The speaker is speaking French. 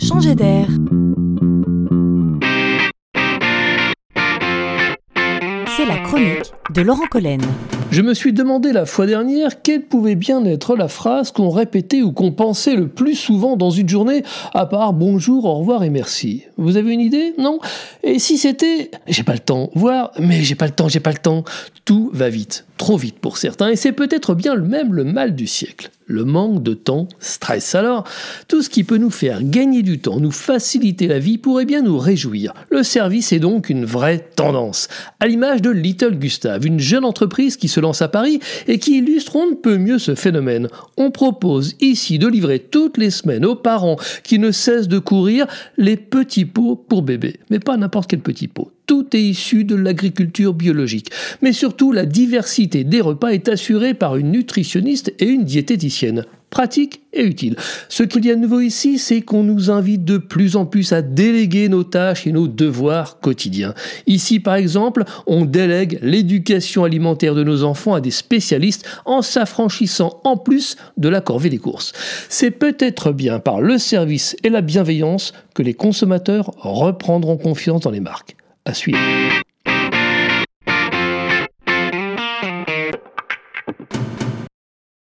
changer d'air. C'est la chronique de Laurent Collen. Je me suis demandé la fois dernière quelle pouvait bien être la phrase qu'on répétait ou qu'on pensait le plus souvent dans une journée, à part bonjour, au revoir et merci. Vous avez une idée Non? Et si c'était j'ai pas le temps, voire mais j'ai pas le temps, j'ai pas le temps, tout va vite, trop vite pour certains, et c'est peut-être bien le même le mal du siècle. Le manque de temps stress. Alors, tout ce qui peut nous faire gagner du temps, nous faciliter la vie, pourrait bien nous réjouir. Le service est donc une vraie tendance. À l'image de Little Gustave, une jeune entreprise qui se lance à Paris et qui illustre on ne peut mieux ce phénomène. On propose ici de livrer toutes les semaines aux parents qui ne cessent de courir les petits pots pour bébés. Mais pas n'importe quel petit pot. Tout est issu de l'agriculture biologique. Mais surtout, la diversité des repas est assurée par une nutritionniste et une diététicienne pratique et utile. Ce qu'il y a de nouveau ici, c'est qu'on nous invite de plus en plus à déléguer nos tâches et nos devoirs quotidiens. Ici, par exemple, on délègue l'éducation alimentaire de nos enfants à des spécialistes en s'affranchissant en plus de la corvée des courses. C'est peut-être bien par le service et la bienveillance que les consommateurs reprendront confiance dans les marques. À suivre.